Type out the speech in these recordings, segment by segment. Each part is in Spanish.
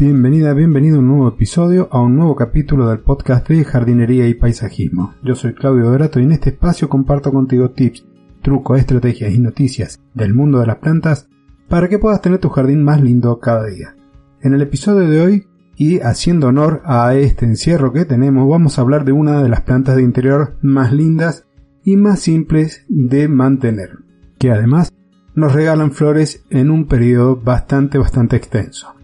Bienvenida, bienvenido a un nuevo episodio, a un nuevo capítulo del podcast de jardinería y paisajismo. Yo soy Claudio Dorato y en este espacio comparto contigo tips, trucos, estrategias y noticias del mundo de las plantas para que puedas tener tu jardín más lindo cada día. En el episodio de hoy, y haciendo honor a este encierro que tenemos, vamos a hablar de una de las plantas de interior más lindas y más simples de mantener, que además nos regalan flores en un periodo bastante bastante extenso.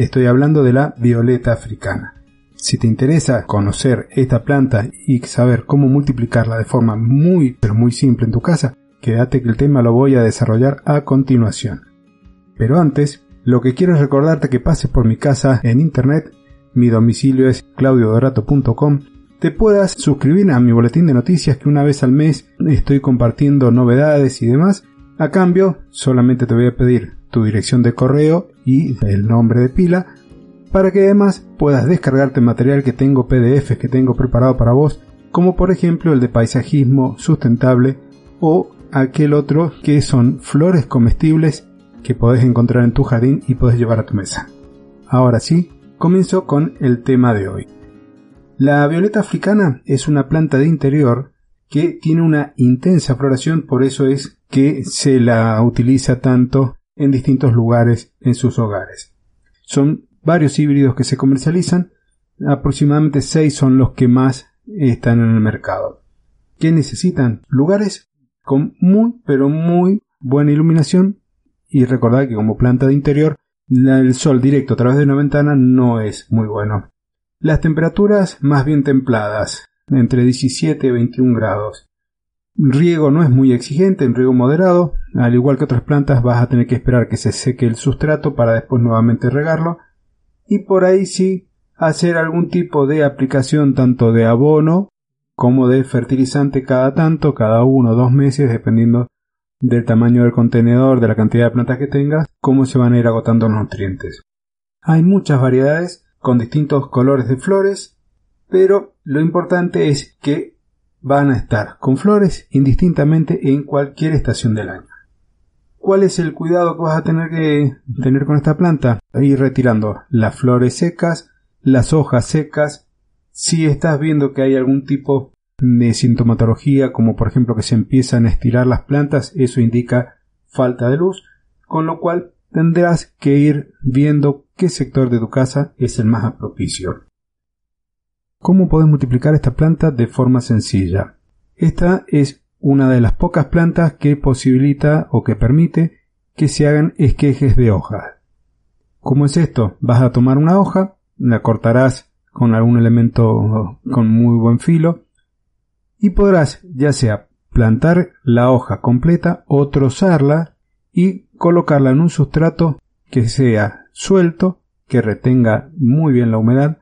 Estoy hablando de la violeta africana. Si te interesa conocer esta planta y saber cómo multiplicarla de forma muy pero muy simple en tu casa, quédate que el tema lo voy a desarrollar a continuación. Pero antes, lo que quiero es recordarte que pases por mi casa en internet, mi domicilio es claudiodorato.com, te puedas suscribir a mi boletín de noticias que una vez al mes estoy compartiendo novedades y demás. A cambio, solamente te voy a pedir tu dirección de correo y el nombre de pila para que además puedas descargarte material que tengo PDFs que tengo preparado para vos, como por ejemplo el de paisajismo sustentable o aquel otro que son flores comestibles que podés encontrar en tu jardín y podés llevar a tu mesa. Ahora sí, comienzo con el tema de hoy. La violeta africana es una planta de interior que tiene una intensa floración, por eso es que se la utiliza tanto en distintos lugares en sus hogares. Son varios híbridos que se comercializan, aproximadamente 6 son los que más están en el mercado. ¿Qué necesitan? Lugares con muy pero muy buena iluminación y recordad que como planta de interior el sol directo a través de una ventana no es muy bueno. Las temperaturas más bien templadas, entre 17 y 21 grados. Riego no es muy exigente, en riego moderado, al igual que otras plantas vas a tener que esperar que se seque el sustrato para después nuevamente regarlo y por ahí sí hacer algún tipo de aplicación tanto de abono como de fertilizante cada tanto, cada uno o dos meses, dependiendo del tamaño del contenedor, de la cantidad de plantas que tengas, cómo se van a ir agotando los nutrientes. Hay muchas variedades con distintos colores de flores, pero lo importante es que van a estar con flores indistintamente en cualquier estación del año. ¿Cuál es el cuidado que vas a tener que tener con esta planta? Ir retirando las flores secas, las hojas secas. Si estás viendo que hay algún tipo de sintomatología, como por ejemplo que se empiezan a estirar las plantas, eso indica falta de luz, con lo cual tendrás que ir viendo qué sector de tu casa es el más propicio. ¿Cómo puedes multiplicar esta planta de forma sencilla? Esta es una de las pocas plantas que posibilita o que permite que se hagan esquejes de hojas. ¿Cómo es esto? Vas a tomar una hoja, la cortarás con algún elemento con muy buen filo, y podrás ya sea plantar la hoja completa o trozarla y colocarla en un sustrato que sea suelto, que retenga muy bien la humedad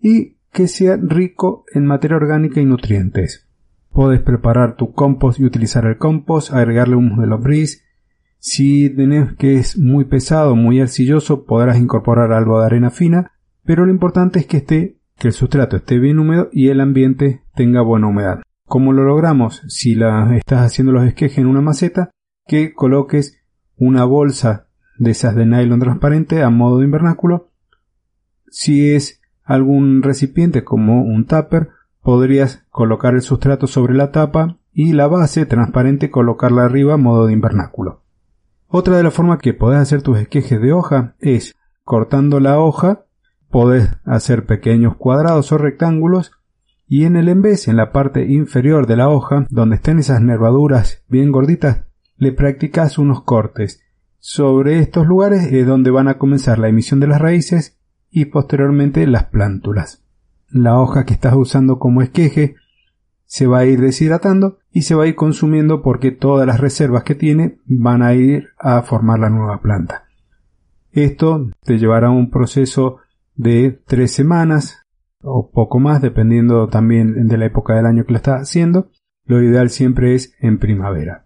y que sea rico en materia orgánica y nutrientes. Puedes preparar tu compost y utilizar el compost, agregarle humus de lombriz. Si tenés que es muy pesado, muy arcilloso, podrás incorporar algo de arena fina, pero lo importante es que esté que el sustrato esté bien húmedo y el ambiente tenga buena humedad. ¿Cómo lo logramos? Si la estás haciendo los esquejes en una maceta, que coloques una bolsa de esas de nylon transparente a modo de invernáculo. Si es algún recipiente como un tupper, podrías colocar el sustrato sobre la tapa y la base transparente colocarla arriba a modo de invernáculo. Otra de las formas que podés hacer tus esquejes de hoja es cortando la hoja podés hacer pequeños cuadrados o rectángulos y en el embés, en la parte inferior de la hoja, donde estén esas nervaduras bien gorditas, le practicas unos cortes. Sobre estos lugares es donde van a comenzar la emisión de las raíces y posteriormente las plántulas. La hoja que estás usando como esqueje se va a ir deshidratando y se va a ir consumiendo porque todas las reservas que tiene van a ir a formar la nueva planta. Esto te llevará a un proceso de tres semanas o poco más, dependiendo también de la época del año que lo estás haciendo. Lo ideal siempre es en primavera.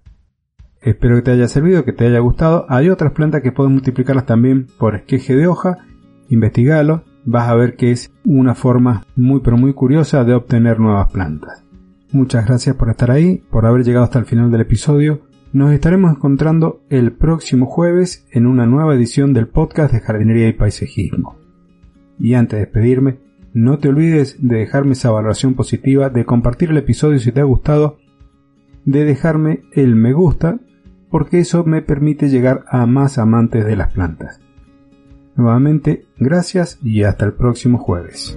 Espero que te haya servido, que te haya gustado. Hay otras plantas que puedes multiplicarlas también por esqueje de hoja. Investigalo. Vas a ver que es una forma muy pero muy curiosa de obtener nuevas plantas. Muchas gracias por estar ahí, por haber llegado hasta el final del episodio. Nos estaremos encontrando el próximo jueves en una nueva edición del podcast de jardinería y paisajismo. Y antes de despedirme, no te olvides de dejarme esa valoración positiva, de compartir el episodio si te ha gustado, de dejarme el me gusta, porque eso me permite llegar a más amantes de las plantas. Nuevamente, gracias y hasta el próximo jueves.